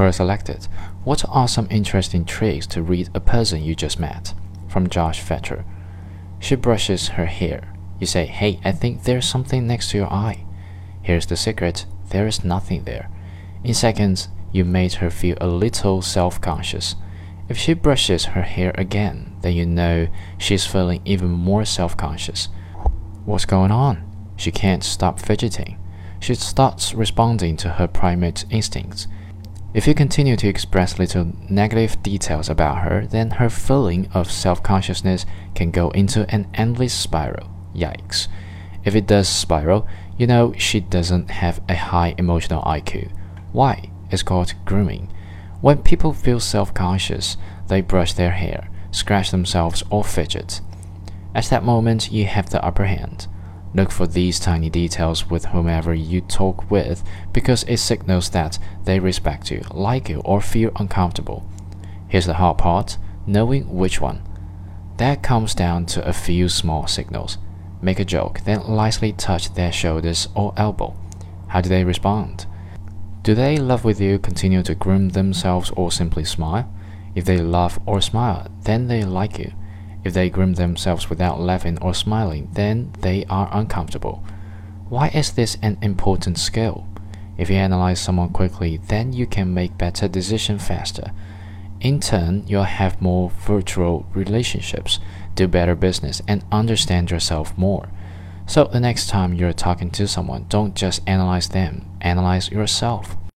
Query selected. What are some interesting tricks to read a person you just met? From Josh Fechter. She brushes her hair. You say, Hey, I think there's something next to your eye. Here's the secret there is nothing there. In seconds, you made her feel a little self conscious. If she brushes her hair again, then you know she's feeling even more self conscious. What's going on? She can't stop fidgeting. She starts responding to her primate instincts. If you continue to express little negative details about her, then her feeling of self consciousness can go into an endless spiral. Yikes. If it does spiral, you know she doesn't have a high emotional IQ. Why? It's called grooming. When people feel self conscious, they brush their hair, scratch themselves, or fidget. At that moment, you have the upper hand. Look for these tiny details with whomever you talk with because it signals that they respect you, like you, or feel uncomfortable. Here's the hard part knowing which one. That comes down to a few small signals. Make a joke, then lightly touch their shoulders or elbow. How do they respond? Do they laugh with you, continue to groom themselves, or simply smile? If they laugh or smile, then they like you. If they groom themselves without laughing or smiling, then they are uncomfortable. Why is this an important skill? If you analyze someone quickly, then you can make better decisions faster. In turn, you'll have more virtual relationships, do better business, and understand yourself more. So the next time you're talking to someone, don't just analyze them, analyze yourself.